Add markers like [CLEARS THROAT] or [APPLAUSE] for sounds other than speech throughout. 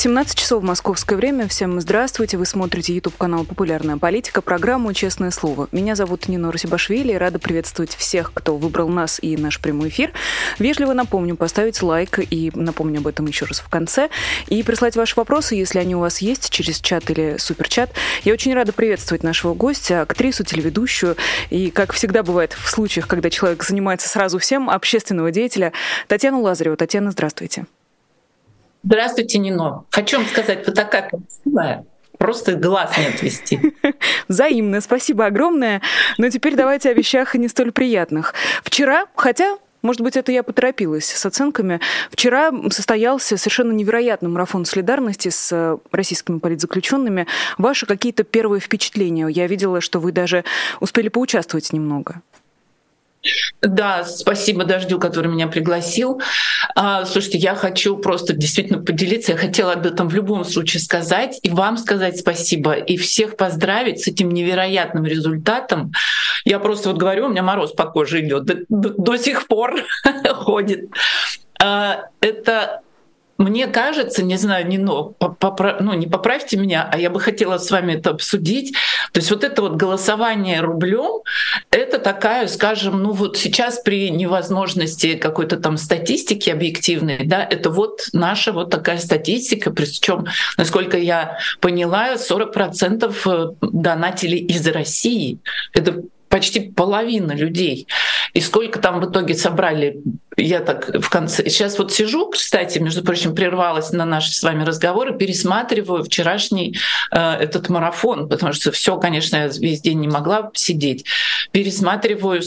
17 часов московское время. Всем здравствуйте. Вы смотрите YouTube канал «Популярная политика», программу «Честное слово». Меня зовут Нина Русибашвили. Рада приветствовать всех, кто выбрал нас и наш прямой эфир. Вежливо напомню поставить лайк и напомню об этом еще раз в конце. И прислать ваши вопросы, если они у вас есть, через чат или суперчат. Я очень рада приветствовать нашего гостя, актрису, телеведущую и, как всегда бывает в случаях, когда человек занимается сразу всем, общественного деятеля, Татьяну Лазареву. Татьяна, здравствуйте. Здравствуйте, Нино. Хочу вам сказать, вы такая красивая. Просто глаз не отвести. [LAUGHS] Взаимно. Спасибо огромное. Но теперь давайте о вещах не столь приятных. Вчера, хотя может быть, это я поторопилась с оценками. Вчера состоялся совершенно невероятный марафон солидарности с российскими политзаключенными. Ваши какие-то первые впечатления? Я видела, что вы даже успели поучаствовать немного. Да, спасибо Дождю, который меня пригласил. А, слушайте, я хочу просто действительно поделиться. Я хотела об этом в любом случае сказать и вам сказать спасибо и всех поздравить с этим невероятным результатом. Я просто вот говорю, у меня мороз по коже идет, до, до, до сих пор [LAUGHS] ходит. А, это мне кажется, не знаю, не но, попра- ну не поправьте меня, а я бы хотела с вами это обсудить. То есть вот это вот голосование рублем, это такая, скажем, ну вот сейчас при невозможности какой-то там статистики объективной, да, это вот наша вот такая статистика, причем, насколько я поняла, 40% э, донатили из России. Это почти половина людей. И сколько там в итоге собрали, я так в конце... Сейчас вот сижу, кстати, между прочим, прервалась на наши с вами разговоры, пересматриваю вчерашний э, этот марафон, потому что все, конечно, я весь день не могла сидеть. Пересматриваю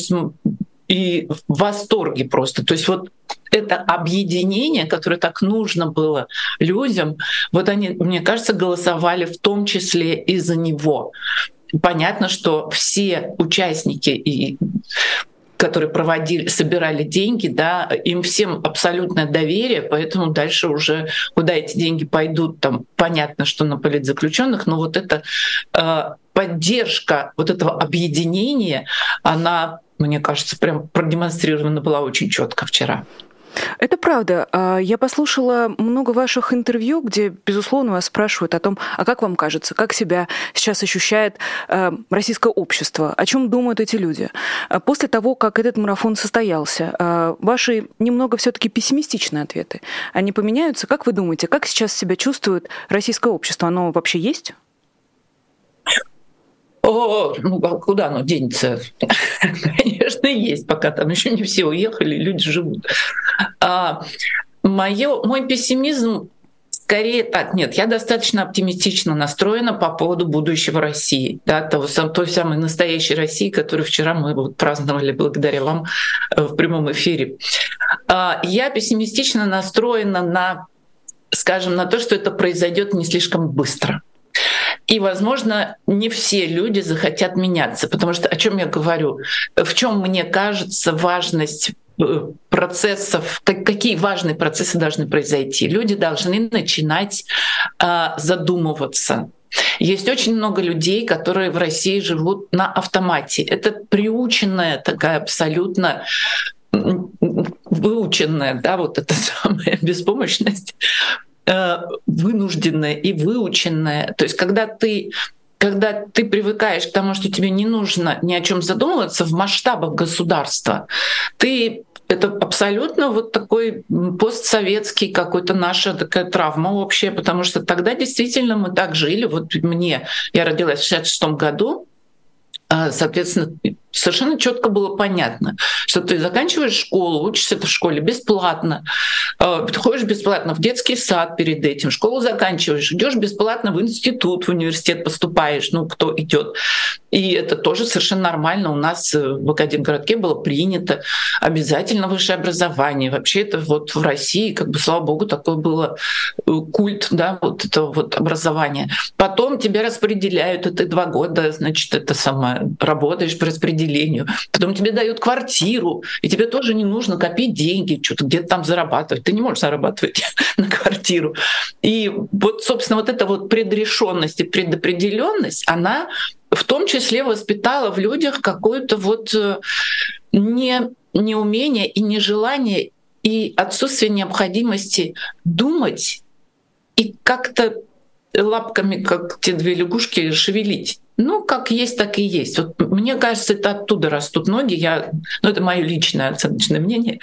и в восторге просто. То есть вот это объединение, которое так нужно было людям, вот они, мне кажется, голосовали в том числе и за него понятно, что все участники и которые проводили, собирали деньги, да, им всем абсолютное доверие, поэтому дальше уже куда эти деньги пойдут, там понятно, что на политзаключенных, но вот эта э, поддержка вот этого объединения, она, мне кажется, прям продемонстрирована была очень четко вчера. Это правда. А, я послушала много ваших интервью, где, безусловно, вас спрашивают о том, а как вам кажется, как себя сейчас ощущает а, российское общество, о чем думают эти люди. А после того, как этот марафон состоялся, ваши немного все-таки пессимистичные ответы, они поменяются? Как вы думаете, как сейчас себя чувствует российское общество? Оно вообще есть? О, куда оно денется? [LAUGHS] Конечно, есть, пока там еще не все уехали, люди живут. А, моё, мой пессимизм скорее так, нет, я достаточно оптимистично настроена по поводу будущего России, да, того, той самой настоящей России, которую вчера мы вот праздновали благодаря вам э, в прямом эфире. А, я пессимистично настроена на, скажем, на то, что это произойдет не слишком быстро. И, возможно, не все люди захотят меняться, потому что о чем я говорю? В чем мне кажется важность э, процессов, какие важные процессы должны произойти. Люди должны начинать э, задумываться. Есть очень много людей, которые в России живут на автомате. Это приученная такая абсолютно выученная, да, вот эта [LAUGHS] самая беспомощность вынужденное и выученное. То есть когда ты когда ты привыкаешь к тому, что тебе не нужно ни о чем задумываться в масштабах государства, ты это абсолютно вот такой постсоветский какой-то наша такая травма общая, потому что тогда действительно мы так жили. Вот мне, я родилась в 66 году, а, соответственно, совершенно четко было понятно, что ты заканчиваешь школу, учишься в школе бесплатно, э, ходишь бесплатно в детский сад перед этим, школу заканчиваешь, идешь бесплатно в институт, в университет поступаешь, ну кто идет. И это тоже совершенно нормально. У нас э, в Академгородке было принято обязательно высшее образование. Вообще это вот в России, как бы, слава богу, такое было э, культ, да, вот этого вот образования. Потом тебя распределяют, это два года, значит, это самое, работаешь по распределению. Потом тебе дают квартиру, и тебе тоже не нужно копить деньги, что-то где-то там зарабатывать. Ты не можешь зарабатывать [LAUGHS] на квартиру. И вот, собственно, вот эта вот предрешенность и предопределенность, она в том числе воспитала в людях какое-то вот э, не, неумение и нежелание и отсутствие необходимости думать и как-то лапками, как те две лягушки, шевелить. Ну, как есть, так и есть. Вот мне кажется, это оттуда растут ноги. Я, ну, это мое личное оценочное мнение.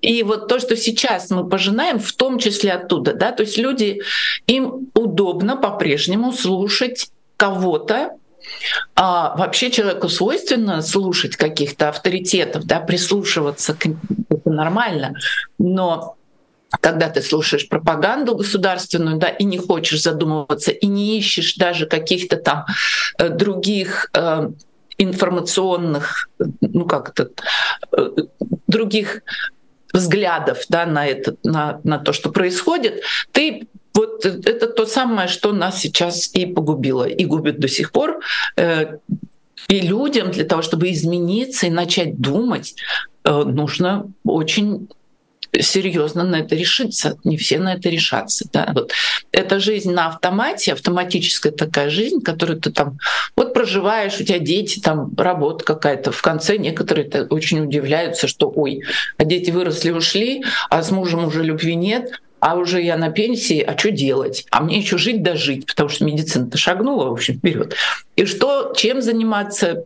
И вот то, что сейчас мы пожинаем, в том числе оттуда, да, то есть люди, им удобно по-прежнему слушать кого-то, а вообще человеку свойственно слушать каких-то авторитетов, да, прислушиваться к это нормально, но когда ты слушаешь пропаганду государственную, да, и не хочешь задумываться, и не ищешь даже каких-то там э, других э, информационных, ну как это, э, других взглядов да, на, это, на, на то, что происходит, ты вот это то самое, что нас сейчас и погубило, и губит до сих пор. Э, и людям для того, чтобы измениться и начать думать, э, нужно очень серьезно на это решиться. Не все на это решатся. Да? Вот. Это жизнь на автомате, автоматическая такая жизнь, которую ты там вот проживаешь, у тебя дети, там работа какая-то. В конце некоторые очень удивляются, что ой, а дети выросли, ушли, а с мужем уже любви нет, а уже я на пенсии, а что делать? А мне еще жить да потому что медицина-то шагнула, в общем, вперед. И что, чем заниматься,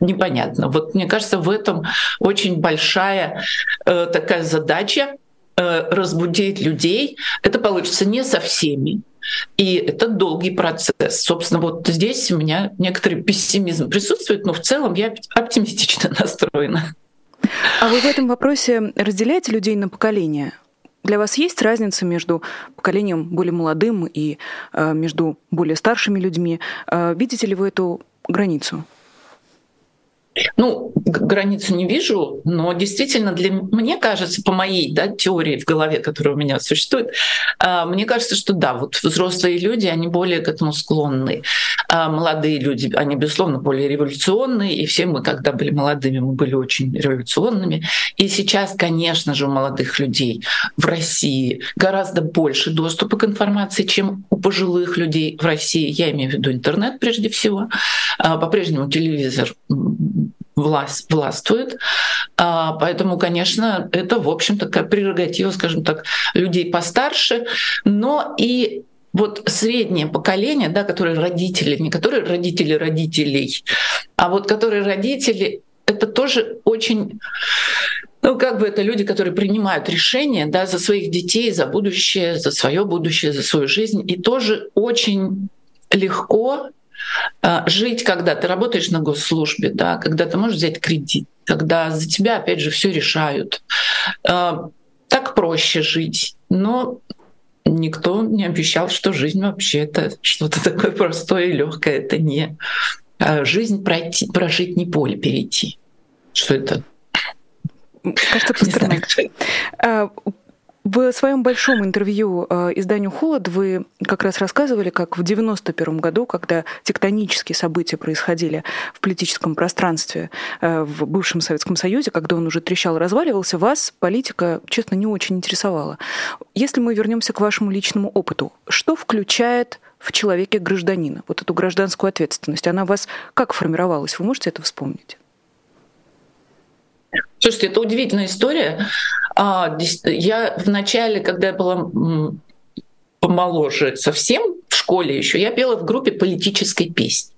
непонятно. Вот мне кажется, в этом очень большая э, такая задача э, разбудить людей. Это получится не со всеми. И это долгий процесс. Собственно, вот здесь у меня некоторый пессимизм присутствует, но в целом я оптимистично [LAUGHS] настроена. А вы в этом вопросе разделяете людей на поколения? Для вас есть разница между поколением более молодым и э, между более старшими людьми? Э, видите ли вы эту границу? Ну, границу не вижу, но действительно для мне кажется, по моей да, теории в голове, которая у меня существует, а, мне кажется, что да, вот взрослые люди, они более к этому склонны. А молодые люди, они, безусловно, более революционные, и все мы, когда были молодыми, мы были очень революционными. И сейчас, конечно же, у молодых людей в России гораздо больше доступа к информации, чем у пожилых людей в России. Я имею в виду интернет прежде всего. А, по-прежнему телевизор власть, властвует. А, поэтому, конечно, это, в общем, такая прерогатива, скажем так, людей постарше, но и вот среднее поколение, да, которые родители, не которые родители родителей, а вот которые родители, это тоже очень ну, как бы это люди, которые принимают решения да, за своих детей, за будущее, за свое будущее, за свою жизнь. И тоже очень легко жить, когда ты работаешь на госслужбе, да, когда ты можешь взять кредит, когда за тебя, опять же, все решают. А, так проще жить. Но никто не обещал, что жизнь вообще это что-то [LAUGHS] такое простое и легкое. Это не а, жизнь пройти, прожить, не поле перейти. Что это? Кажется, Пастернак. В своем большом интервью э, изданию «Холод» вы как раз рассказывали, как в 91 году, когда тектонические события происходили в политическом пространстве э, в бывшем Советском Союзе, когда он уже трещал, разваливался, вас политика, честно, не очень интересовала. Если мы вернемся к вашему личному опыту, что включает в человеке гражданина, вот эту гражданскую ответственность, она у вас как формировалась? Вы можете это вспомнить? Слушайте, это удивительная история. А, я в начале, когда я была помоложе совсем, в школе еще, я пела в группе политической песни.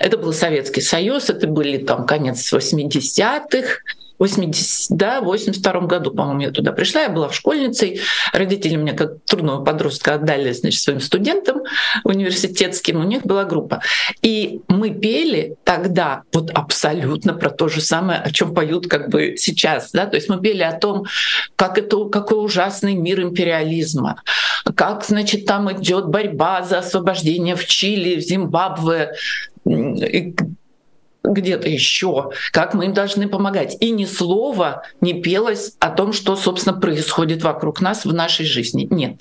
Это был Советский Союз, это были там конец 80-х, 80, да, в 82 году, по-моему, я туда пришла, я была в школьницей. Родители меня как трудного подростка отдали, значит, своим студентам университетским. У них была группа. И мы пели тогда вот абсолютно про то же самое, о чем поют как бы сейчас. Да? То есть мы пели о том, как это, какой ужасный мир империализма, как, значит, там идет борьба за освобождение в Чили, в Зимбабве, где-то еще, как мы им должны помогать. И ни слова не пелось о том, что, собственно, происходит вокруг нас в нашей жизни. Нет.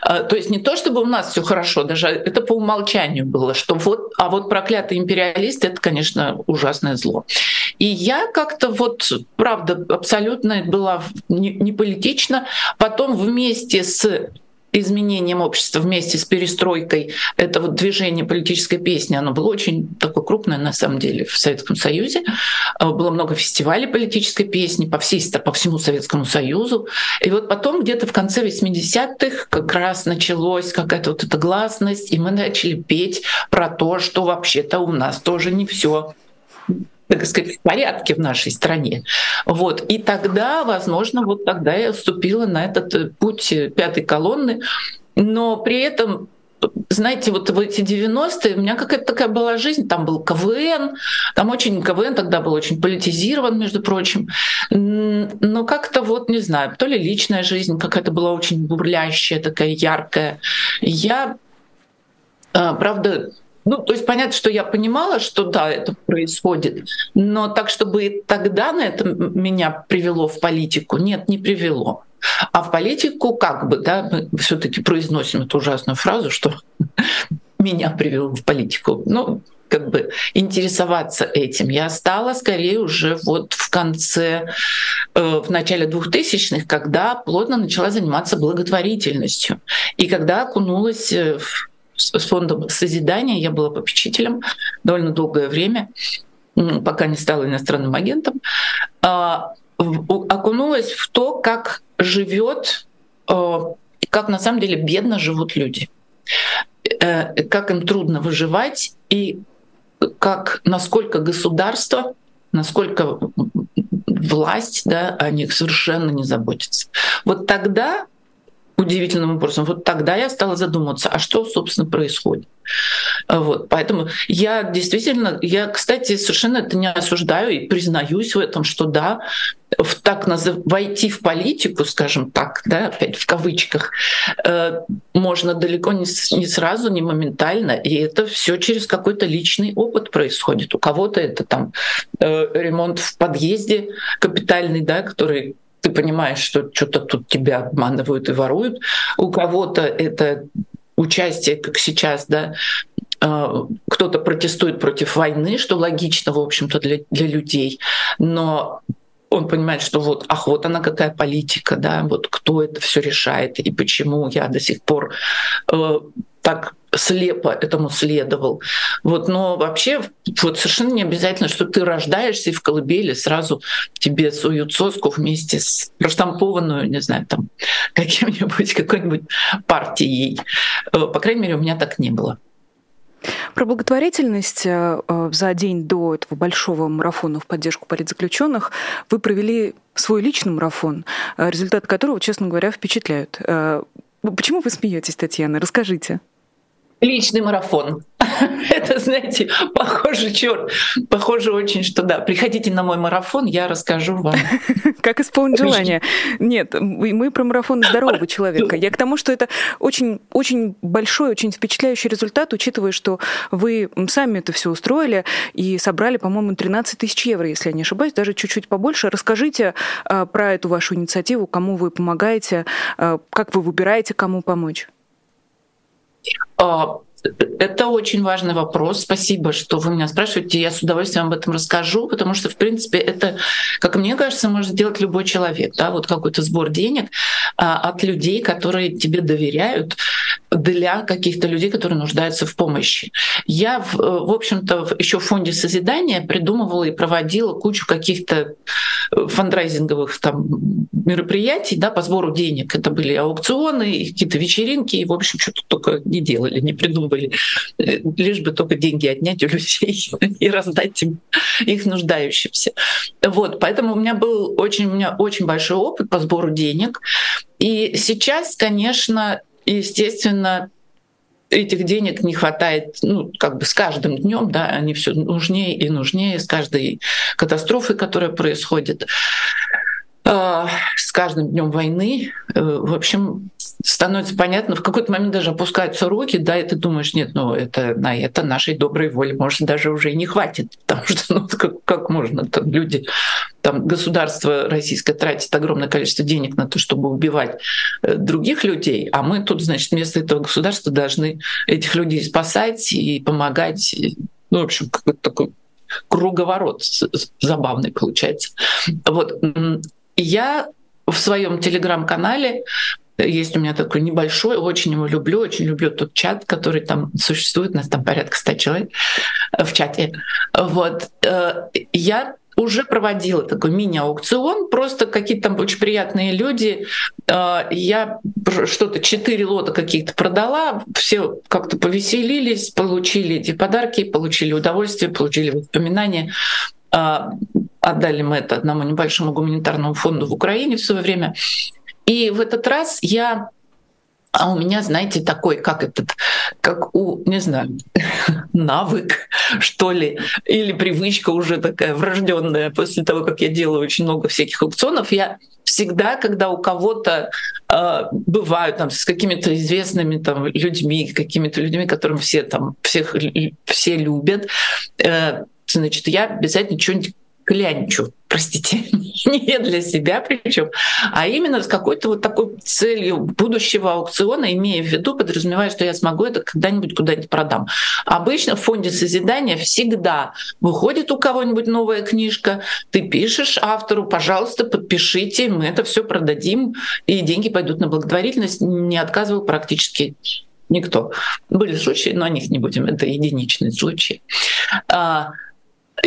А, то есть не то, чтобы у нас все хорошо, даже это по умолчанию было, что вот, а вот проклятый империалист это, конечно, ужасное зло. И я как-то вот, правда, абсолютно была не, не политично. Потом вместе с изменением общества вместе с перестройкой, это вот движение политической песни, оно было очень такое крупное на самом деле в Советском Союзе. А, было много фестивалей политической песни по, всей, по всему Советскому Союзу. И вот потом где-то в конце 80-х как раз началась какая-то вот эта гласность, и мы начали петь про то, что вообще-то у нас тоже не все так сказать, в порядке в нашей стране. Вот. И тогда, возможно, вот тогда я вступила на этот э, путь э, пятой колонны, но при этом знаете, вот в эти 90-е у меня какая-то такая была жизнь, там был КВН, там очень КВН тогда был очень политизирован, между прочим, но как-то вот, не знаю, то ли личная жизнь какая-то была очень бурлящая, такая яркая. Я, а, правда, ну, то есть понятно, что я понимала, что да, это происходит, но так, чтобы тогда на это меня привело в политику, нет, не привело. А в политику как бы, да, мы все-таки произносим эту ужасную фразу, что [LAUGHS] меня привело в политику. Ну, как бы интересоваться этим. Я стала скорее уже вот в конце, э, в начале 2000-х, когда плотно начала заниматься благотворительностью. И когда окунулась э, в с фондом созидания. Я была попечителем довольно долгое время, пока не стала иностранным агентом. А, окунулась в то, как живет, а, как на самом деле бедно живут люди, э, как им трудно выживать и как насколько государство, насколько власть да, о них совершенно не заботится. Вот тогда удивительным образом. Вот тогда я стала задумываться, а что, собственно, происходит. Вот, поэтому я действительно, я, кстати, совершенно это не осуждаю и признаюсь в этом, что да, в так назыв... войти в политику, скажем так, да, опять в кавычках, э, можно далеко не, с... не сразу, не моментально, и это все через какой-то личный опыт происходит. У кого-то это там э, ремонт в подъезде капитальный, да, который ты понимаешь, что что-то тут тебя обманывают и воруют. У кого-то это участие, как сейчас, да, а, кто-то протестует против войны, что логично, в общем-то, для, для людей. Но он понимает, что вот, ах, вот она какая политика, да, вот кто это все решает и почему я до сих пор э, так слепо этому следовал. Вот, но вообще вот совершенно не обязательно, что ты рождаешься и в колыбели сразу тебе суют соску вместе с проштампованную, не знаю, там [LAUGHS] каким-нибудь, какой-нибудь партией. Э, по крайней мере, у меня так не было. Про благотворительность э, э, за день до этого большого марафона в поддержку политзаключенных вы провели свой личный марафон, результаты которого, честно говоря, впечатляют. Почему вы смеетесь, Татьяна? Расскажите личный марафон. [LAUGHS] Это, знаете, похоже, черт, похоже очень, что да. Приходите на мой марафон, я расскажу вам. [LAUGHS] Как исполнить желание. Нет, мы про марафон здорового человека. Я к тому, что это очень, очень большой, очень впечатляющий результат, учитывая, что вы сами это все устроили и собрали, по-моему, 13 тысяч евро, если я не ошибаюсь, даже чуть-чуть побольше. Расскажите а, про эту вашу инициативу, кому вы помогаете, а, как вы выбираете, кому помочь. А, это очень важный вопрос. Спасибо, что вы меня спрашиваете. Я с удовольствием об этом расскажу, потому что, в принципе, это, как мне кажется, может сделать любой человек. Да? Вот какой-то сбор денег а, от людей, которые тебе доверяют, для каких-то людей, которые нуждаются в помощи. Я, в, в общем-то, еще в фонде созидания придумывала и проводила кучу каких-то э, фандрайзинговых там мероприятий да, по сбору денег. Это были аукционы, какие-то вечеринки, и, в общем, что-то только не делали, не придумывали, э, лишь бы только деньги отнять у людей [LAUGHS] и раздать им, их нуждающимся. Вот, поэтому у меня был очень, у меня очень большой опыт по сбору денег. И сейчас, конечно, естественно, этих денег не хватает, ну, как бы с каждым днем, да, они все нужнее и нужнее с каждой катастрофой, которая происходит, э, с каждым днем войны. Э, в общем, становится понятно, в какой-то момент даже опускаются руки, да, и ты думаешь, нет, ну это на это нашей доброй воли, может, даже уже и не хватит, [LAUGHS] потому что ну, как, как можно, там люди, там государство российское тратит огромное количество денег на то, чтобы убивать э, других людей, а мы тут, значит, вместо этого государства должны этих людей спасать и помогать, ну, в общем, какой-то такой круговорот забавный получается. Вот. Я в своем телеграм-канале есть у меня такой небольшой, очень его люблю, очень люблю тот чат, который там существует, у нас там порядка 100 человек в чате. Вот. Э, я уже проводила такой мини-аукцион, просто какие-то там очень приятные люди. Э, я что-то, четыре лота каких-то продала, все как-то повеселились, получили эти подарки, получили удовольствие, получили воспоминания. Э, отдали мы это одному небольшому гуманитарному фонду в Украине в свое время. И в этот раз я а у меня, знаете, такой, как этот, как у, не знаю, [LAUGHS] навык, что ли, или привычка уже такая врожденная после того, как я делаю очень много всяких аукционов, я всегда, когда у кого-то э, бывают там с какими-то известными там людьми, какими-то людьми, которым все там всех все любят, э, значит, я обязательно что-нибудь клянчу, простите, [LAUGHS] не для себя причем, а именно с какой-то вот такой целью будущего аукциона, имея в виду, подразумевая, что я смогу это когда-нибудь куда-нибудь продам. Обычно в фонде созидания всегда выходит у кого-нибудь новая книжка, ты пишешь автору, пожалуйста, подпишите, мы это все продадим, и деньги пойдут на благотворительность. Не отказывал практически никто. Были случаи, но о них не будем, это единичные случаи.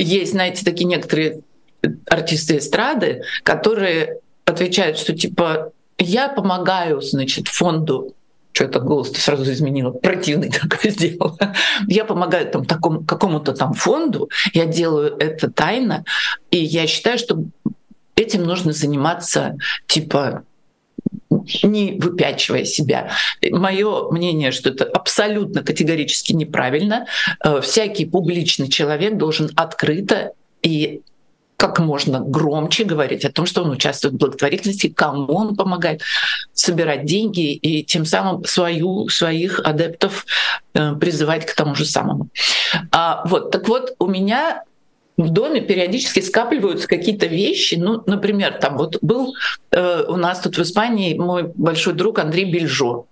Есть, знаете, такие некоторые артисты эстрады, которые отвечают, что типа я помогаю, значит, фонду что это голос -то сразу изменила, противный [LAUGHS] такой сделала. Я помогаю там такому, какому-то там фонду, я делаю это тайно, и я считаю, что этим нужно заниматься типа не выпячивая себя. Мое мнение, что это абсолютно категорически неправильно. Э, всякий публичный человек должен открыто и как можно громче говорить о том, что он участвует в благотворительности, кому он помогает собирать деньги и тем самым свою, своих адептов э, призывать к тому же самому. А, вот, так вот, у меня в доме периодически скапливаются какие-то вещи. Ну, например, там вот был э, у нас тут в Испании мой большой друг Андрей Бельжо.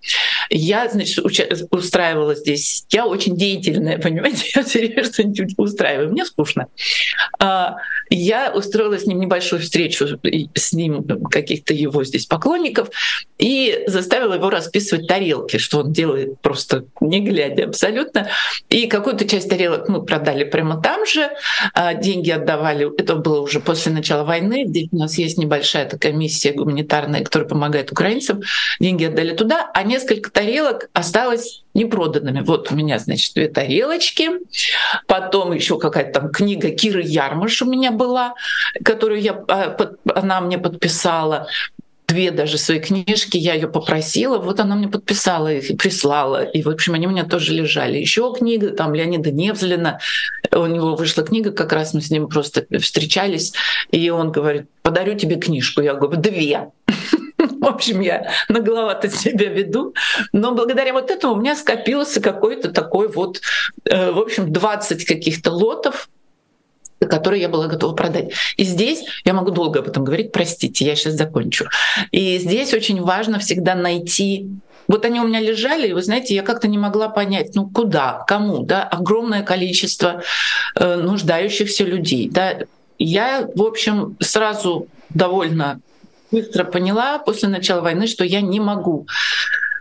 Я, значит, устраивала здесь. Я очень деятельная, [LAUGHS] понимаете, я все время что-нибудь устраиваю. Мне скучно. А, я устроила с ним небольшую встречу, с ним каких-то его здесь поклонников, и заставила его расписывать тарелки, что он делает просто не глядя абсолютно. И какую-то часть тарелок мы продали прямо там же, а деньги отдавали. Это было уже после начала войны, где у нас есть небольшая такая миссия гуманитарная, которая помогает украинцам. Деньги отдали туда, а несколько тарелок осталось непроданными. Вот у меня, значит, две тарелочки, потом еще какая-то там книга Киры Ярмаш у меня была, которую я, а, она мне подписала две даже свои книжки, я ее попросила, вот она мне подписала их и прислала. И, в общем, они у меня тоже лежали. Еще книга, там, Леонида Невзлина, у него вышла книга, как раз мы с ним просто встречались, и он говорит, подарю тебе книжку. Я говорю, две. [LAUGHS] В общем, я нагловато себя веду. Но благодаря вот этому у меня скопился какой-то такой вот, э, в общем, 20 каких-то лотов, которые я была готова продать. И здесь я могу долго об этом говорить, простите, я сейчас закончу. И здесь очень важно всегда найти вот они у меня лежали, и вы знаете, я как-то не могла понять, ну куда, кому, да, огромное количество э, нуждающихся людей, да. Я, в общем, сразу довольно быстро поняла после начала войны, что я не могу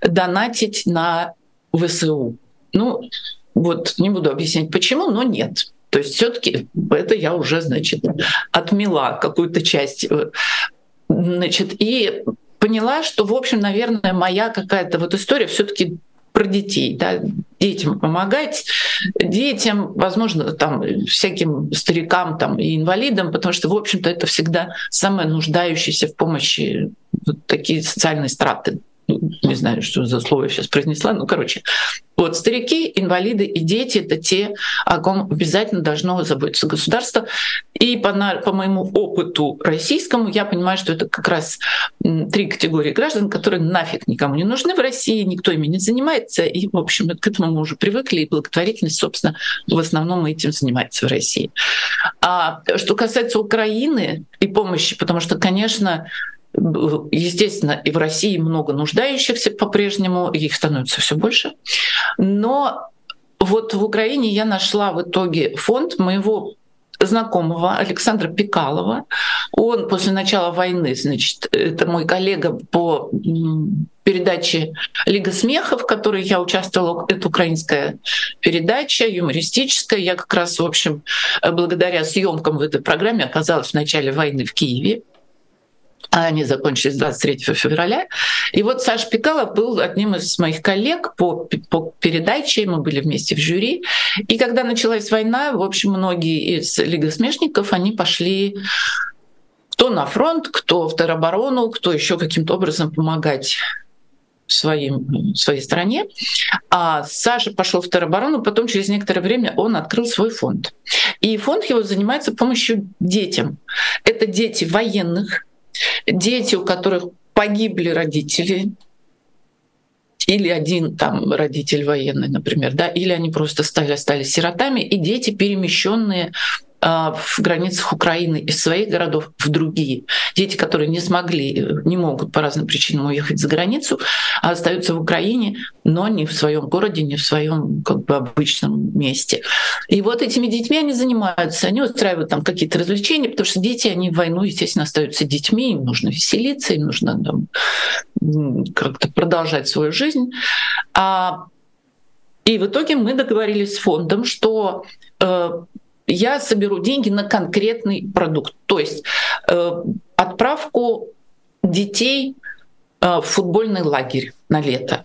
донатить на ВСУ. Ну, вот не буду объяснять почему, но нет. То есть все-таки это я уже, значит, отмела какую-то часть. Э, значит, и поняла, что, в общем, наверное, моя какая-то вот история все-таки про детей, да, детям помогать, детям, возможно, там всяким старикам там и инвалидам, потому что, в общем-то, это всегда самые нуждающиеся в помощи вот такие социальные страты не знаю, что за слово я сейчас произнесла, ну, короче, вот старики, инвалиды и дети — это те, о ком обязательно должно заботиться государство. И по, по моему опыту российскому я понимаю, что это как раз три категории граждан, которые нафиг никому не нужны в России, никто ими не занимается. И, в общем, к этому мы уже привыкли, и благотворительность, собственно, в основном этим занимается в России. А что касается Украины и помощи, потому что, конечно, Естественно, и в России много нуждающихся по-прежнему, их становится все больше. Но вот в Украине я нашла в итоге фонд моего знакомого Александра Пикалова. Он после начала войны, значит, это мой коллега по передаче «Лига смеха», в которой я участвовала. Это украинская передача, юмористическая. Я как раз, в общем, благодаря съемкам в этой программе оказалась в начале войны в Киеве они закончились 23 февраля. И вот Саша Пикалов был одним из моих коллег по, по передаче, мы были вместе в жюри. И когда началась война, в общем, многие из Лиги смешников, они пошли кто на фронт, кто в тероборону, кто еще каким-то образом помогать своим, своей стране. А Саша пошел в тероборону, потом через некоторое время он открыл свой фонд. И фонд его занимается помощью детям. Это дети военных, дети, у которых погибли родители, или один там родитель военный, например, да, или они просто стали, стали сиротами, и дети, перемещенные в границах Украины из своих городов в другие. Дети, которые не смогли, не могут по разным причинам уехать за границу, а остаются в Украине, но не в своем городе, не в своем как бы обычном месте. И вот этими детьми они занимаются, они устраивают там какие-то развлечения, потому что дети, они в войну, естественно, остаются детьми, им нужно веселиться, им нужно там, как-то продолжать свою жизнь. А, и в итоге мы договорились с фондом, что э, я соберу деньги на конкретный продукт. То есть э, отправку детей э, в футбольный лагерь на лето.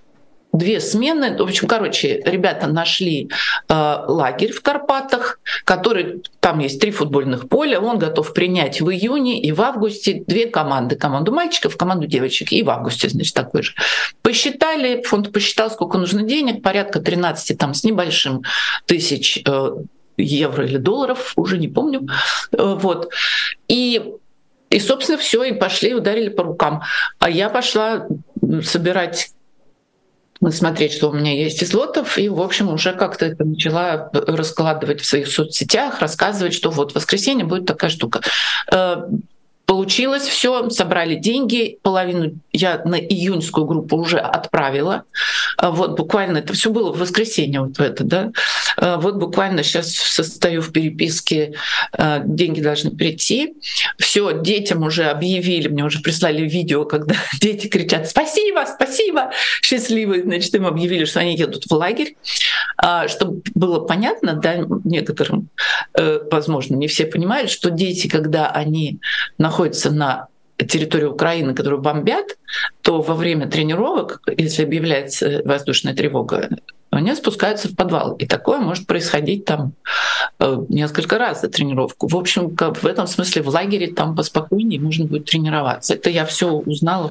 Две смены. В общем, короче, ребята нашли э, лагерь в Карпатах, который там есть три футбольных поля. Он готов принять в июне и в августе две команды: команду мальчиков, команду девочек. И в августе, значит, такой же. Посчитали, фонд посчитал, сколько нужно денег, порядка 13 там с небольшим тысяч э, евро или долларов, уже не помню. Э, вот. И и, собственно, все, и пошли, ударили по рукам. А я пошла собирать смотреть, что у меня есть из лотов, и, в общем, уже как-то это начала раскладывать в своих соцсетях, рассказывать, что вот в воскресенье будет такая штука. Получилось все, собрали деньги, половину я на июньскую группу уже отправила. А вот буквально это все было в воскресенье вот это, да. А вот буквально сейчас состою в переписке, а, деньги должны прийти. Все, детям уже объявили, мне уже прислали видео, когда [LAUGHS] дети кричат «Спасибо, спасибо!» Счастливые, значит, им объявили, что они едут в лагерь. Чтобы было понятно, да, некоторым, э, возможно, не все понимают, что дети, когда они находятся находится на территории Украины, которую бомбят, то во время тренировок, если объявляется воздушная тревога, они спускаются в подвал. И такое может происходить там э, несколько раз за тренировку. В общем, в этом смысле в лагере там поспокойнее можно будет тренироваться. Это я все узнала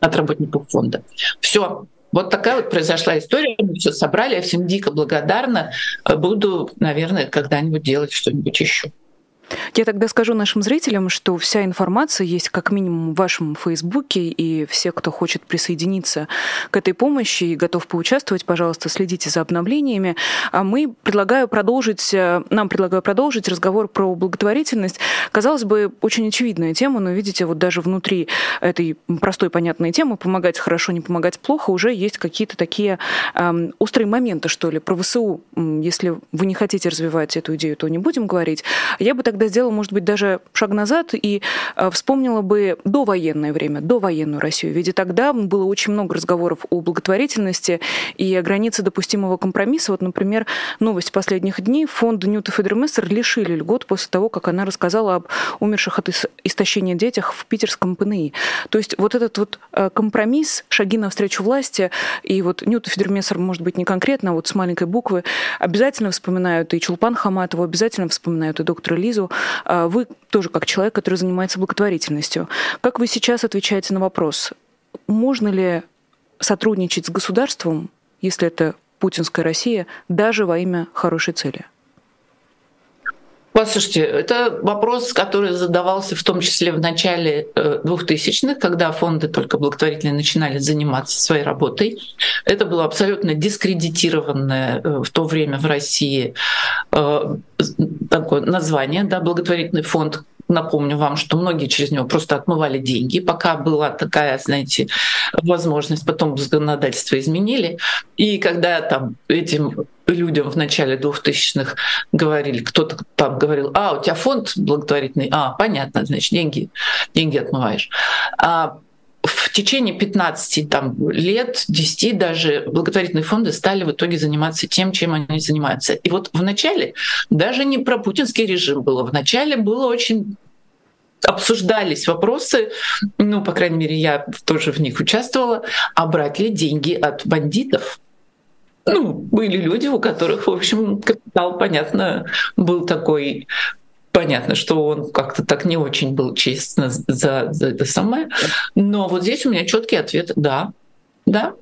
от работников фонда. Все, вот такая вот произошла история. Мы все собрали. Я всем дико благодарна. Буду, наверное, когда-нибудь делать что-нибудь еще. Я тогда скажу нашим зрителям, что вся информация есть как минимум в вашем Фейсбуке, и все, кто хочет присоединиться к этой помощи и готов поучаствовать, пожалуйста, следите за обновлениями. А мы предлагаю продолжить, э, нам предлагаю продолжить разговор про благотворительность. Казалось бы, очень очевидная тема, но видите, вот даже внутри этой простой понятной темы помогать хорошо, не помогать плохо, уже есть какие-то такие эм, острые моменты, что ли, про ВСУ. Если вы не хотите развивать эту идею, то не будем говорить. Я бы тогда сделала, может быть, даже шаг назад и э, вспомнила бы довоенное время, довоенную Россию. Ведь тогда было очень много разговоров о благотворительности и о границе допустимого компромисса. Вот, например, новость последних дней. Фонд Ньюта Федермессер лишили льгот после того, как она рассказала об умерших от истощения детях в питерском ПНИ. То есть вот этот вот э, компромисс, шаги навстречу власти, и вот Ньюта Федермессер, может быть, не конкретно, а вот с маленькой буквы, обязательно вспоминают и Чулпан Хаматову, обязательно вспоминают и доктора Лизу, а вы тоже как человек, который занимается благотворительностью. Как вы сейчас отвечаете на вопрос, можно ли сотрудничать с государством, если это путинская Россия, даже во имя хорошей цели? Послушайте, это вопрос, который задавался в том числе в начале 2000-х, э, когда фонды только благотворительные начинали заниматься своей работой. Это было абсолютно дискредитированное э, в то время в России э, такое название, да, благотворительный фонд, Напомню вам, что многие через него просто отмывали деньги, пока была такая, знаете, возможность, потом законодательство изменили. И когда там этим людям в начале 2000-х говорили, кто-то там говорил, а, у тебя фонд благотворительный, а, понятно, значит, деньги, деньги отмываешь. А в течение 15 там, лет, 10 даже благотворительные фонды стали в итоге заниматься тем, чем они занимаются. И вот в начале даже не про путинский режим было, в начале было очень обсуждались вопросы, ну, по крайней мере, я тоже в них участвовала, а брать ли деньги от бандитов? Ну, были люди, у которых, в общем, капитал, понятно, был такой понятно, что он как-то так не очень был честно за, за это самое. Но вот здесь у меня четкий ответ да, да.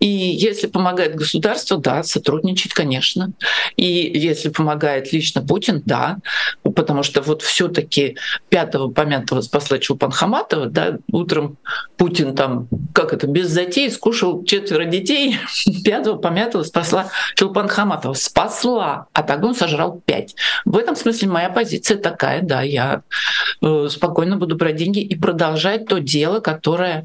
И если помогает государство, да, сотрудничать, конечно. И если помогает лично Путин, да, потому что вот все таки пятого помянутого спасла Чулпан Хаматова, да, утром Путин там, как это, без затей скушал четверо детей, [LAUGHS] пятого помянутого спасла Чулпан Хаматова. Спасла, а так он сожрал пять. В этом смысле моя позиция такая, да, я э, спокойно буду брать деньги и продолжать то дело, которое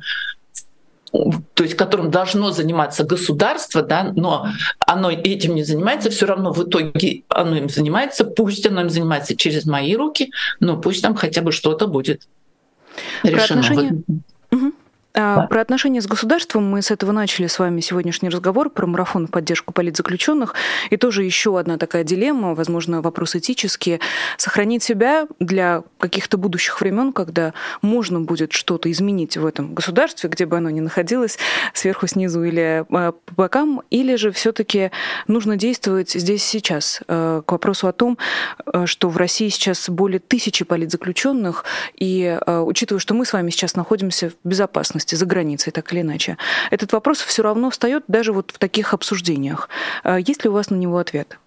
то есть которым должно заниматься государство, да, но оно этим не занимается, все равно в итоге оно им занимается, пусть оно им занимается через мои руки, но пусть там хотя бы что-то будет решено. Про отношения... А, да. Про отношения с государством мы с этого начали с вами сегодняшний разговор про марафон в поддержку политзаключенных. И тоже еще одна такая дилемма, возможно, вопрос этический. Сохранить себя для каких-то будущих времен, когда можно будет что-то изменить в этом государстве, где бы оно ни находилось, сверху, снизу или а, по бокам, или же все-таки нужно действовать здесь сейчас. А, к вопросу о том, что в России сейчас более тысячи политзаключенных, и учитывая, что мы с вами сейчас находимся в безопасности, безопасности за границей, так или иначе. Этот вопрос все равно встает даже вот в таких обсуждениях. А есть ли у вас на него ответ?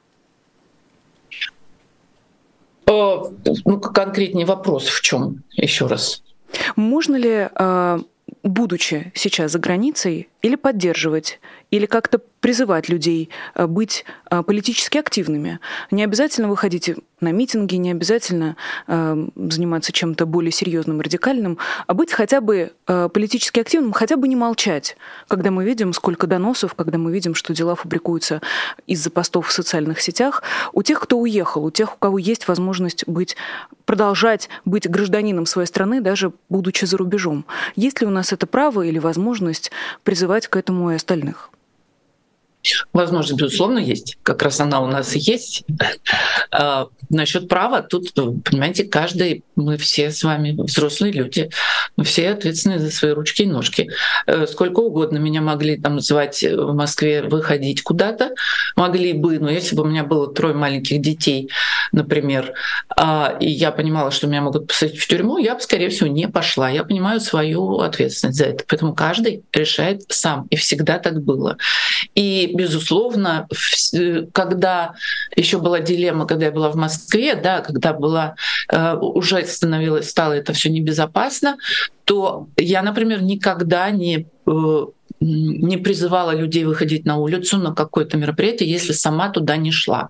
Ну, конкретнее вопрос в чем еще раз? Можно ли, а, будучи сейчас за границей, или поддерживать, или как-то призывать людей э, быть э, политически активными. Не обязательно выходить на митинги, не обязательно э, заниматься чем-то более серьезным, радикальным, а быть хотя бы политически активным, хотя бы не молчать, когда мы видим, сколько доносов, когда мы видим, что дела фабрикуются из-за постов в социальных сетях, у тех, кто уехал, у тех, у кого есть возможность быть, продолжать быть гражданином своей страны, даже будучи за рубежом. Есть ли у нас это право или возможность призывать к этому и остальных? Возможность, безусловно, есть. Как раз она у нас и есть. А, насчет права, тут, понимаете, каждый, мы все с вами взрослые люди, мы все ответственны за свои ручки и ножки. Э, сколько угодно меня могли там звать в Москве выходить куда-то, могли бы, но если бы у меня было трое маленьких детей, например, а, и я понимала, что меня могут посадить в тюрьму, я бы, скорее всего, не пошла. Я понимаю свою ответственность за это. Поэтому каждый решает сам, и всегда так было. И безусловно, когда еще была дилемма, когда я была в Москве, да, когда была э, уже становилось, стало это все небезопасно, то я, например, никогда не э, не призывала людей выходить на улицу на какое-то мероприятие, если сама туда не шла.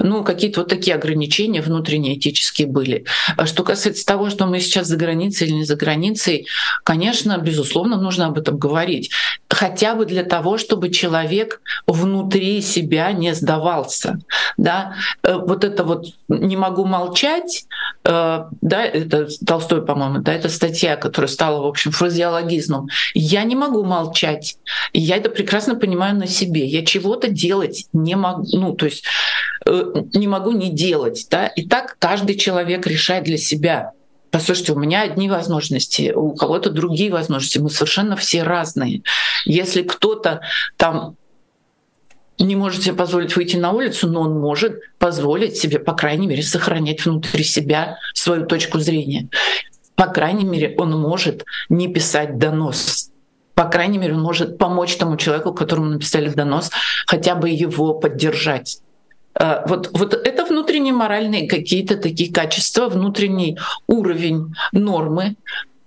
Ну, какие-то вот такие ограничения внутренние этические были. А что касается того, что мы сейчас за границей или не за границей, конечно, безусловно, нужно об этом говорить. Хотя бы для того, чтобы человек внутри себя не сдавался. Да? Э, вот это вот «не могу молчать», э, да, это Толстой, по-моему, да, это статья, которая стала, в общем, фразеологизмом. «Я не могу молчать. И я это прекрасно понимаю на себе. Я чего-то делать не могу, ну, то есть э, не могу не делать. Да? И так каждый человек решает для себя. Послушайте, у меня одни возможности, у кого-то другие возможности. Мы совершенно все разные. Если кто-то там не может себе позволить выйти на улицу, но он может позволить себе, по крайней мере, сохранять внутри себя свою точку зрения. По крайней мере, он может не писать донос по крайней мере, он может помочь тому человеку, которому написали донос, хотя бы его поддержать. Э, вот, вот это внутренние моральные какие-то такие качества, внутренний уровень нормы,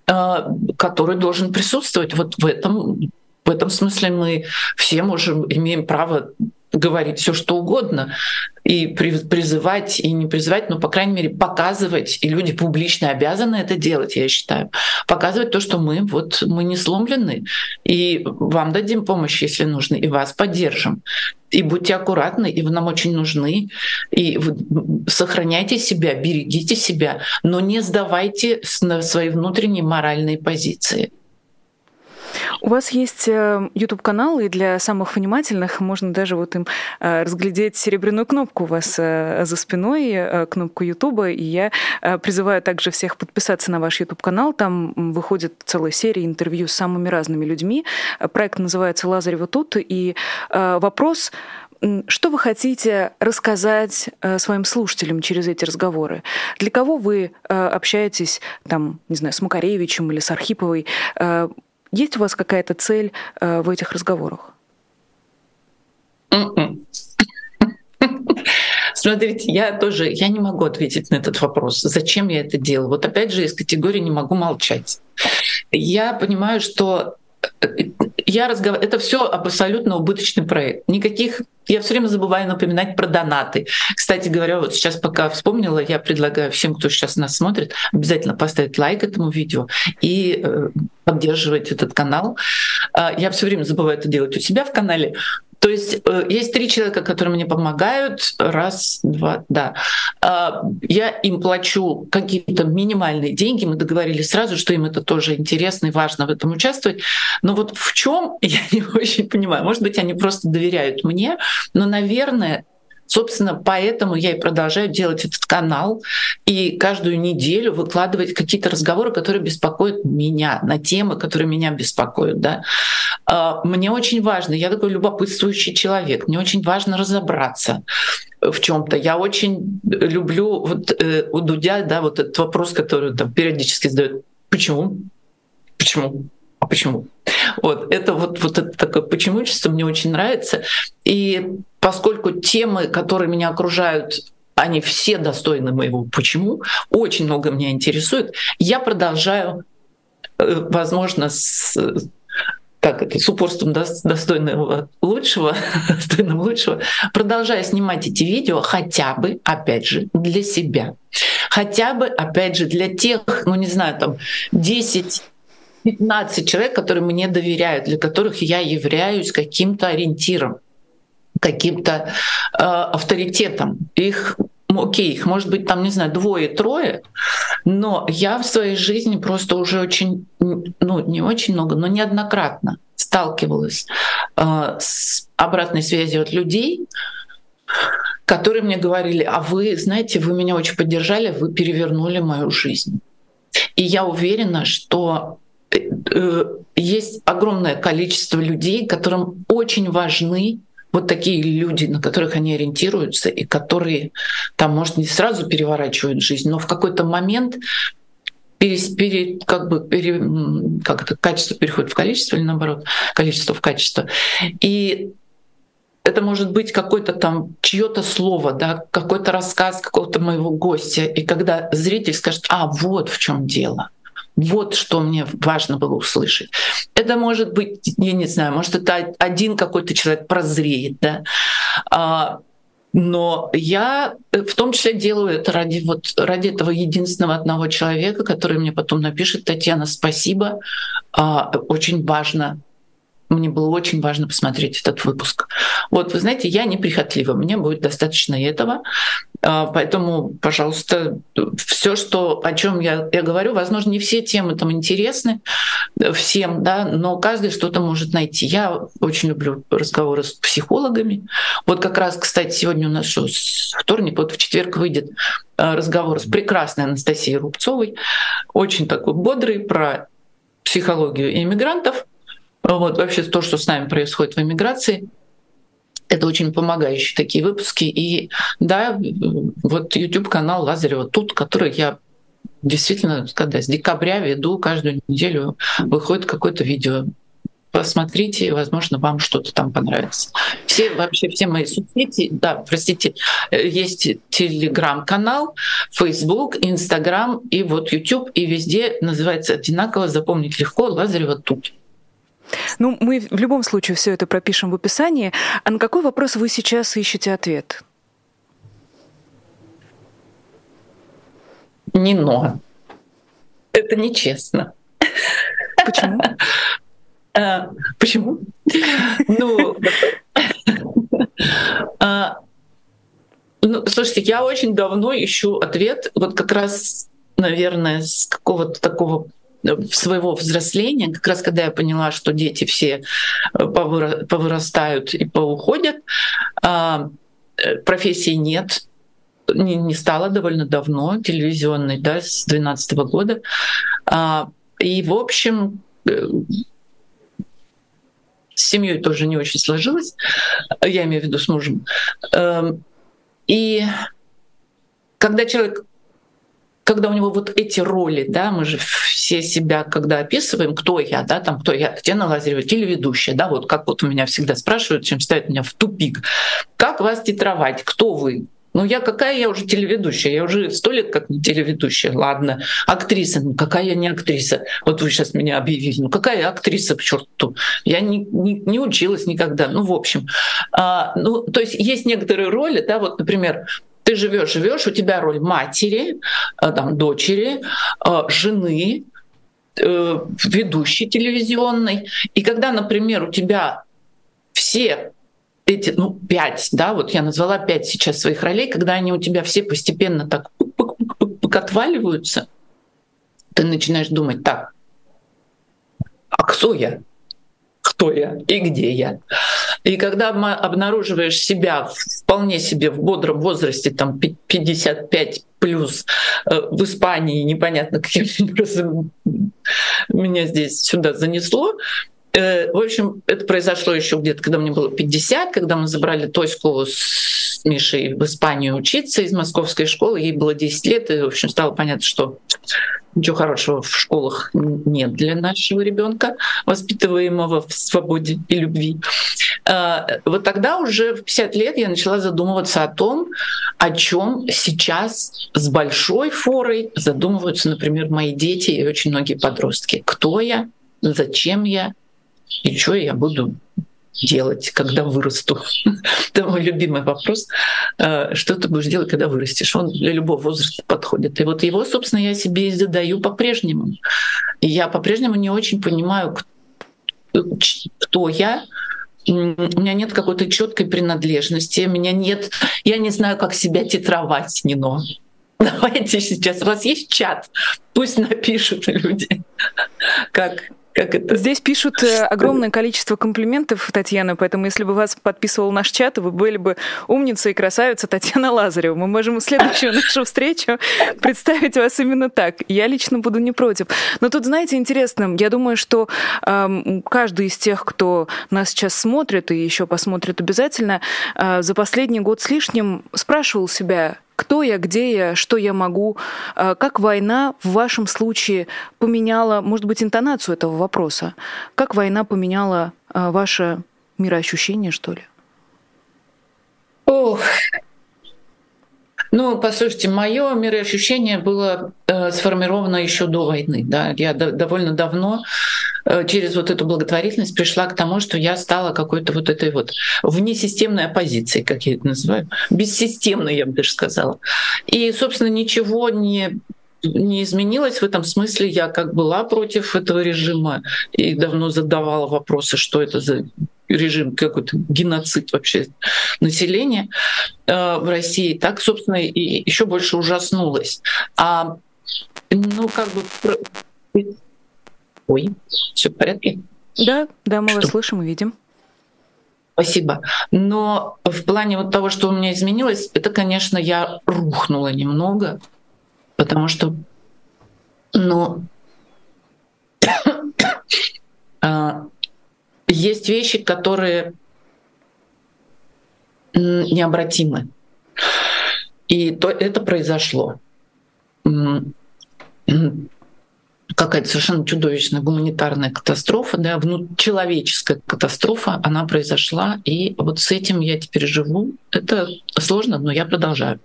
э, который должен присутствовать. Вот в этом, в этом смысле мы все можем, имеем право говорить все, что угодно, и призывать, и не призывать, но, по крайней мере, показывать, и люди публично обязаны это делать, я считаю, показывать то, что мы вот мы не сломлены, и вам дадим помощь, если нужно, и вас поддержим. И будьте аккуратны, и вы нам очень нужны, и сохраняйте себя, берегите себя, но не сдавайте свои внутренние моральные позиции. У вас есть э, YouTube-канал, и для самых внимательных можно даже вот им э, разглядеть серебряную кнопку у вас э, за спиной, кнопку YouTube, и я призываю также всех подписаться на ваш YouTube-канал. Там выходит целая серия интервью с самыми разными людьми. Проект называется «Лазарева тут», и вопрос что вы хотите рассказать своим слушателям через эти разговоры? Для кого вы общаетесь, там, не знаю, с Макаревичем или с Архиповой? Есть у вас какая-то цель э, в этих разговорах? М-м. Смотрите, я тоже я не могу ответить на этот вопрос. Зачем я это делаю? Вот опять же из категории не могу молчать. Я понимаю, что я разговариваю, это все абсолютно убыточный проект. Никаких, я все время забываю напоминать про донаты. Кстати говоря, вот сейчас пока вспомнила, я предлагаю всем, кто сейчас нас смотрит, обязательно поставить лайк этому видео и э, поддерживать этот канал. А, я все время забываю это делать у себя в канале, то есть э, есть три человека, которые мне помогают. Раз, два, да. А, я им плачу какие-то минимальные деньги. Мы договорились сразу, что им это тоже интересно и важно в этом участвовать. Но вот в чем [LAUGHS] я не очень понимаю. Может быть, они просто доверяют мне, но, наверное, Собственно, поэтому я и продолжаю делать этот канал и каждую неделю выкладывать какие-то разговоры, которые беспокоят меня, на темы, которые меня беспокоят. Да. А, мне очень важно, я такой любопытствующий человек, мне очень важно разобраться в чем-то. Я очень люблю вот э, у Дудя, да, вот этот вопрос, который там периодически задают: почему, почему, а почему? Вот это вот, вот это такое почемучество мне очень нравится. И поскольку темы, которые меня окружают, они все достойны моего почему, очень много меня интересует, я продолжаю, э, возможно, с как это, с упорством достойного лучшего, [LAUGHS] достойным лучшего, продолжаю снимать эти видео хотя бы, опять же, для себя. Хотя бы, опять же, для тех, ну не знаю, там 10 15 человек, которые мне доверяют, для которых я являюсь каким-то ориентиром, каким-то э, авторитетом. Их окей, их может быть там, не знаю, двое-трое, но я в своей жизни просто уже очень, ну, не очень много, но неоднократно сталкивалась э, с обратной связью от людей, которые мне говорили, а вы, знаете, вы меня очень поддержали, вы перевернули мою жизнь. И я уверена, что есть огромное количество людей, которым очень важны вот такие люди, на которых они ориентируются, и которые там, может, не сразу переворачивают жизнь, но в какой-то момент пере, пере, как бы пере, как это, качество переходит в количество или наоборот, количество в качество. И это может быть какое-то там чье-то слово, да, какой-то рассказ какого-то моего гостя. И когда зритель скажет, а вот в чем дело, вот что мне важно было услышать. Это может быть, я не знаю, может это один какой-то человек прозреет, да. А, но я в том числе делаю это ради, вот, ради этого единственного одного человека, который мне потом напишет, Татьяна, спасибо, а, очень важно мне было очень важно посмотреть этот выпуск. Вот, вы знаете, я неприхотлива, мне будет достаточно этого. А, поэтому, пожалуйста, все, что, о чем я, я говорю, возможно, не все темы там интересны всем, да, но каждый что-то может найти. Я очень люблю разговоры с психологами. Вот как раз, кстати, сегодня у нас что, вторник, вот в четверг выйдет а, разговор с прекрасной Анастасией Рубцовой, очень такой бодрый про психологию иммигрантов. Вот вообще то, что с нами происходит в эмиграции — это очень помогающие такие выпуски. И да, вот YouTube-канал Лазарева тут, который я действительно, когда с декабря веду, каждую неделю выходит какое-то видео. Посмотрите, возможно, вам что-то там понравится. Все вообще все мои соцсети, да, простите, есть телеграм-канал, Facebook, Instagram и вот YouTube, и везде называется одинаково, запомнить легко, Лазарева тут. Ну, мы в любом случае все это пропишем в описании. А на какой вопрос вы сейчас ищете ответ? Не но. Это нечестно. Почему? А, почему? Ну, а, ну, слушайте, я очень давно ищу ответ, вот как раз, наверное, с какого-то такого своего взросления, как раз когда я поняла, что дети все э, повырастают и поуходят, а, э, профессии нет, не, не стало довольно давно, телевизионной, да, с 2012 года. И, в общем, с семьей тоже не очень сложилось, я имею в виду с мужем. Эм, и когда человек когда у него вот эти роли, да, мы же все себя, когда описываем, кто я, да, там, кто я, Татьяна Лазарева, телеведущая, да, вот как вот у меня всегда спрашивают, чем ставят меня в тупик. Как вас титровать? Кто вы? Ну, я какая я уже телеведущая? Я уже сто лет как не телеведущая. Ладно. Актриса. Ну, какая я не актриса? Вот вы сейчас меня объявили. Ну, какая я актриса к черту? Я не, не, не училась никогда. Ну, в общем. А, ну, то есть есть некоторые роли, да, вот, например, ты живешь, живешь, у тебя роль матери, а, там, дочери, а, жены, э, ведущей телевизионной. И когда, например, у тебя все эти, ну, пять, да, вот я назвала пять сейчас своих ролей, когда они у тебя все постепенно так отваливаются, ты начинаешь думать, так, а кто я? Кто я и где я? И когда обнаруживаешь себя вполне себе в бодром возрасте, там 55 плюс э, в Испании, непонятно каким [LAUGHS] образом меня здесь сюда занесло, Э, в общем, это произошло еще где-то, когда мне было 50, когда мы забрали Тоську с Мишей в Испанию учиться из московской школы. Ей было 10 лет, и, в общем, стало понятно, что ничего хорошего в школах нет для нашего ребенка, воспитываемого в свободе и любви. Э, вот тогда уже в 50 лет я начала задумываться о том, о чем сейчас с большой форой задумываются, например, мои дети и очень многие подростки. Кто я, зачем я, и что я буду делать, когда вырасту? [LAUGHS] Это мой любимый вопрос. Э, что ты будешь делать, когда вырастешь? Он для любого возраста подходит. И вот его, собственно, я себе и задаю по-прежнему. Я по-прежнему не очень понимаю, кто я, у меня нет какой-то четкой принадлежности, у меня нет, я не знаю, как себя титровать, Нино. [LAUGHS] Давайте сейчас, у вас есть чат, пусть напишут люди, [LAUGHS] как как это? Здесь пишут э, огромное количество комплиментов, Татьяна, поэтому если бы вас подписывал наш чат, вы были бы умница и красавица Татьяна Лазарева. Мы можем следующую нашу встречу [LAUGHS] представить вас именно так. Я лично буду не против. Но тут, знаете, интересно, я думаю, что э, каждый из тех, кто нас сейчас смотрит и еще посмотрит обязательно, э, за последний год с лишним спрашивал себя, кто я, где я, что я могу, а, как война в вашем случае поменяла, может быть, интонацию этого вопроса, как война поменяла а, ваше мироощущение, что ли? Ох, ну, послушайте, мое мироощущение было э, сформировано еще до войны. Да? Я до, довольно давно э, через вот эту благотворительность пришла к тому, что я стала какой-то вот этой вот внесистемной оппозицией, как я это называю, бессистемной, я бы даже сказала. И, собственно, ничего не не изменилось в этом смысле. Я как была против этого режима и давно задавала вопросы, что это за режим, какой-то геноцид вообще населения э, в России, так, собственно, и еще больше ужаснулась. А, ну, как бы... Ой, все в порядке? Да, да, мы что? вас слышим и видим. Спасибо. Но в плане вот того, что у меня изменилось, это, конечно, я рухнула немного, потому что, ну, [COUGHS] а, есть вещи, которые необратимы. И то, это произошло. Какая-то совершенно чудовищная гуманитарная катастрофа, да, человеческая катастрофа, она произошла, и вот с этим я теперь живу. Это сложно, но я продолжаю.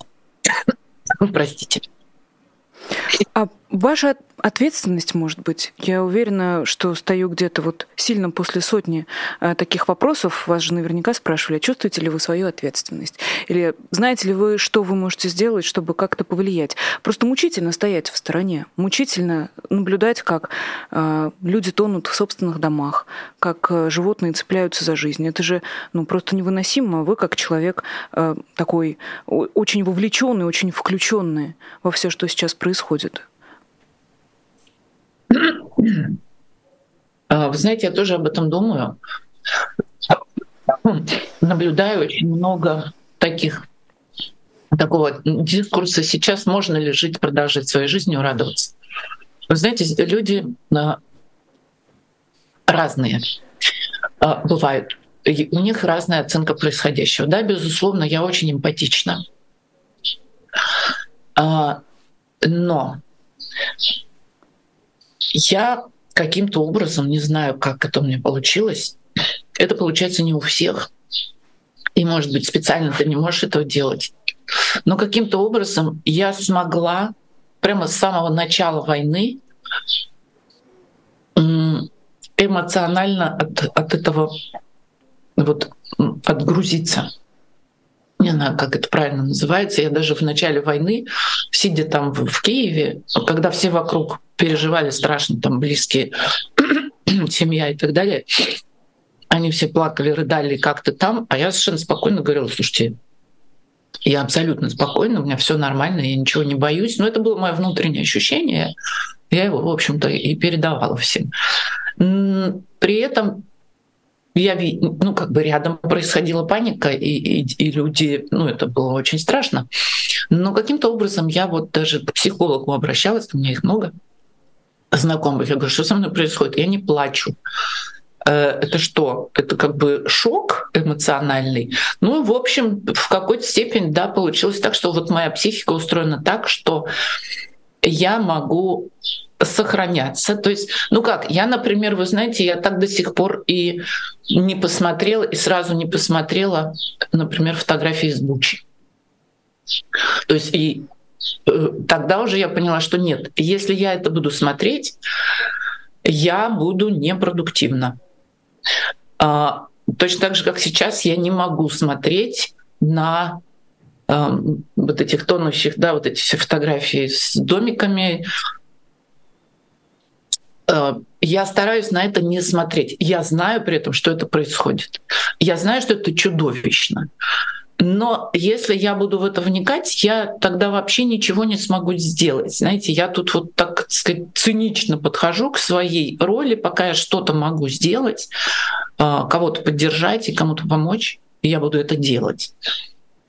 [LAUGHS] Простите. А ваша ответственность, может быть, я уверена, что стою где-то вот сильно после сотни э, таких вопросов. Вас же наверняка спрашивали, чувствуете ли вы свою ответственность? Или знаете ли вы, что вы можете сделать, чтобы как-то повлиять? Просто мучительно стоять в стороне, мучительно наблюдать, как э, люди тонут в собственных домах, как э, животные цепляются за жизнь. Это же ну, просто невыносимо. Вы как человек такой очень вовлеченный, очень включенный во все, что сейчас происходит. А, вы знаете, я тоже об этом думаю. Наблюдаю очень много таких такого дискурса сейчас можно ли жить, продолжать своей жизнью, радоваться. Вы знаете, люди а, разные а, бывают. У них разная оценка происходящего. Да, безусловно, я очень эмпатична. Но я каким-то образом, не знаю, как это у меня получилось, это получается не у всех. И, может быть, специально ты не можешь этого делать. Но каким-то образом я смогла прямо с самого начала войны эмоционально от, от этого вот отгрузиться не знаю, как это правильно называется. Я даже в начале войны, сидя там в Киеве, когда все вокруг переживали страшно, там близкие, [CLEARS THROAT] семья и так далее, они все плакали, рыдали как-то там, а я совершенно спокойно говорила, слушайте, я абсолютно спокойна, у меня все нормально, я ничего не боюсь. Но это было мое внутреннее ощущение. Я его, в общем-то, и передавала всем. При этом я, ну, как бы рядом происходила паника, и, и, и люди, ну, это было очень страшно. Но каким-то образом я вот даже к психологу обращалась, у меня их много знакомых. Я говорю, что со мной происходит? Я не плачу. Э, это что? Это как бы шок эмоциональный. Ну, в общем, в какой-то степени, да, получилось так, что вот моя психика устроена так, что я могу сохраняться. То есть, ну как, я, например, вы знаете, я так до сих пор и не посмотрела, и сразу не посмотрела, например, фотографии из Бучи. То есть и э, тогда уже я поняла, что нет, если я это буду смотреть, я буду непродуктивна. А, точно так же, как сейчас, я не могу смотреть на вот этих тонущих, да, вот эти все фотографии с домиками, Э, я стараюсь на это не смотреть. Я знаю при этом, что это происходит. Я знаю, что это чудовищно. Но если я буду в это вникать, я тогда вообще ничего не смогу сделать. Знаете, я тут вот так сказать, цинично подхожу к своей роли, пока я что-то могу сделать, э, кого-то поддержать и кому-то помочь, я буду это делать.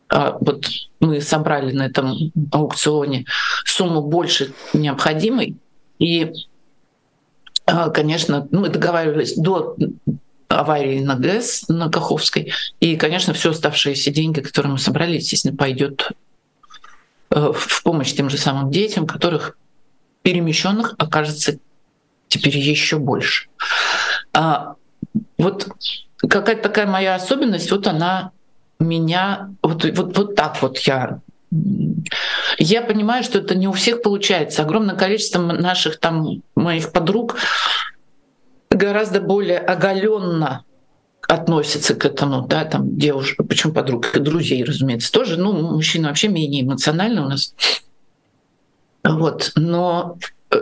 А вот мы собрали на этом аукционе сумму больше необходимой, и а, конечно, мы договаривались до аварии на ГЭС на Каховской. И, конечно, все оставшиеся деньги, которые мы собрали, естественно, пойдет э, в помощь тем же самым детям, которых перемещенных окажется теперь еще больше. А, вот какая-то такая моя особенность, вот она меня, вот, вот, вот так вот я я понимаю, что это не у всех получается. Огромное количество наших там моих подруг гораздо более оголенно относятся к этому, да, там девушка, почему подруг, и друзей, разумеется, тоже, ну, мужчины вообще менее эмоциональны у нас. Вот, но э,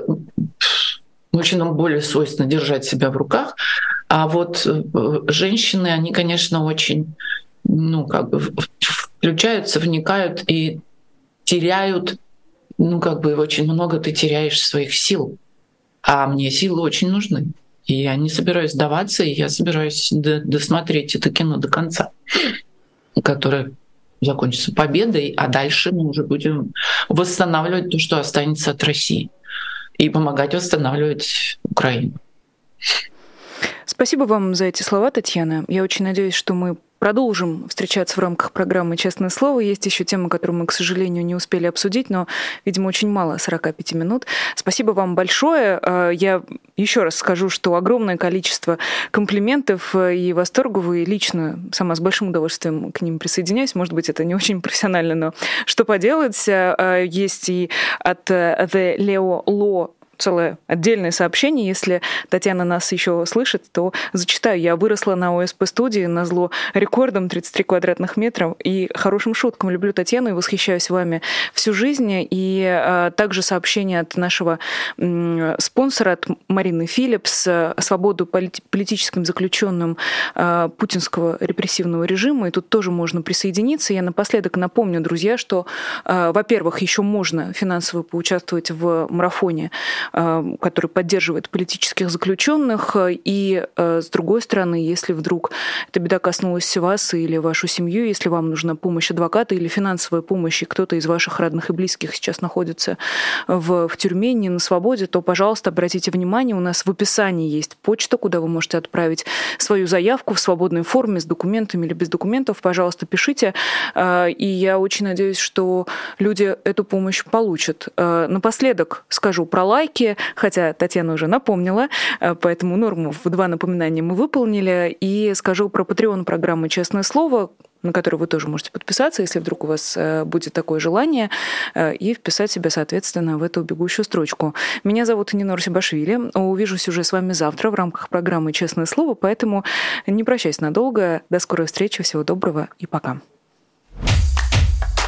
мужчинам более свойственно держать себя в руках, а вот э, женщины, они, конечно, очень, ну, как бы включаются, вникают и теряют, ну, как бы очень много ты теряешь своих сил. А мне силы очень нужны. И я не собираюсь сдаваться, и я собираюсь досмотреть это кино до конца, которое закончится победой, а дальше мы уже будем восстанавливать то, что останется от России, и помогать восстанавливать Украину. Спасибо вам за эти слова, Татьяна. Я очень надеюсь, что мы продолжим встречаться в рамках программы «Честное слово». Есть еще темы, которые мы, к сожалению, не успели обсудить, но, видимо, очень мало 45 минут. Спасибо вам большое. Э, я еще раз скажу, что огромное количество комплиментов и восторгов, и лично сама с большим удовольствием к ним присоединяюсь. Может быть, это не очень профессионально, но что поделать. Э, есть и от The Leo Law целое отдельное сообщение. Если Татьяна нас еще слышит, то зачитаю. Я выросла на ОСП-студии, на зло рекордом 33 квадратных метров и хорошим шуткам. Люблю Татьяну и восхищаюсь вами всю жизнь. И а, также сообщение от нашего м, спонсора, от Марины Филлипс, свободу полит- политическим заключенным а, путинского репрессивного режима. И тут тоже можно присоединиться. Я напоследок напомню, друзья, что, а, во-первых, еще можно финансово поучаствовать в марафоне который поддерживает политических заключенных. И, э, с другой стороны, если вдруг эта беда коснулась вас или вашу семью, если вам нужна помощь адвоката или финансовая помощь, и кто-то из ваших родных и близких сейчас находится в, в тюрьме, не на свободе, то, пожалуйста, обратите внимание, у нас в описании есть почта, куда вы можете отправить свою заявку в свободной форме с документами или без документов. Пожалуйста, пишите. Э, и я очень надеюсь, что люди эту помощь получат. Напоследок скажу про лайк лайки, хотя Татьяна уже напомнила, э, поэтому норму в два напоминания мы выполнили. И скажу про Patreon программы «Честное слово», на которую вы тоже можете подписаться, если вдруг у вас э, будет такое желание, э, и вписать себя, соответственно, в эту бегущую строчку. Меня зовут Нина Русибашвили. Увижусь уже с вами завтра в рамках программы «Честное слово», поэтому не прощаюсь надолго. До скорой встречи, всего доброго и пока.